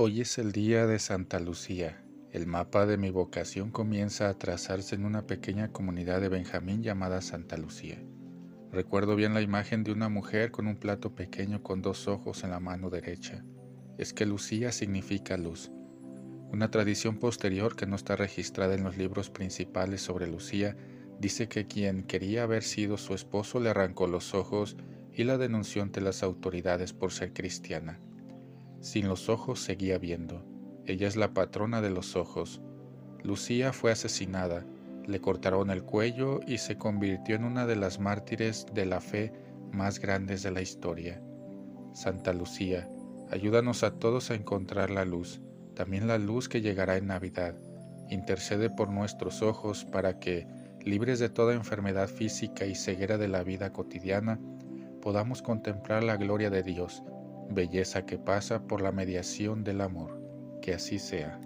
Hoy es el día de Santa Lucía. El mapa de mi vocación comienza a trazarse en una pequeña comunidad de Benjamín llamada Santa Lucía. Recuerdo bien la imagen de una mujer con un plato pequeño con dos ojos en la mano derecha. Es que Lucía significa luz. Una tradición posterior que no está registrada en los libros principales sobre Lucía dice que quien quería haber sido su esposo le arrancó los ojos y la denunció ante las autoridades por ser cristiana. Sin los ojos seguía viendo. Ella es la patrona de los ojos. Lucía fue asesinada, le cortaron el cuello y se convirtió en una de las mártires de la fe más grandes de la historia. Santa Lucía, ayúdanos a todos a encontrar la luz, también la luz que llegará en Navidad. Intercede por nuestros ojos para que, libres de toda enfermedad física y ceguera de la vida cotidiana, podamos contemplar la gloria de Dios belleza que pasa por la mediación del amor. Que así sea.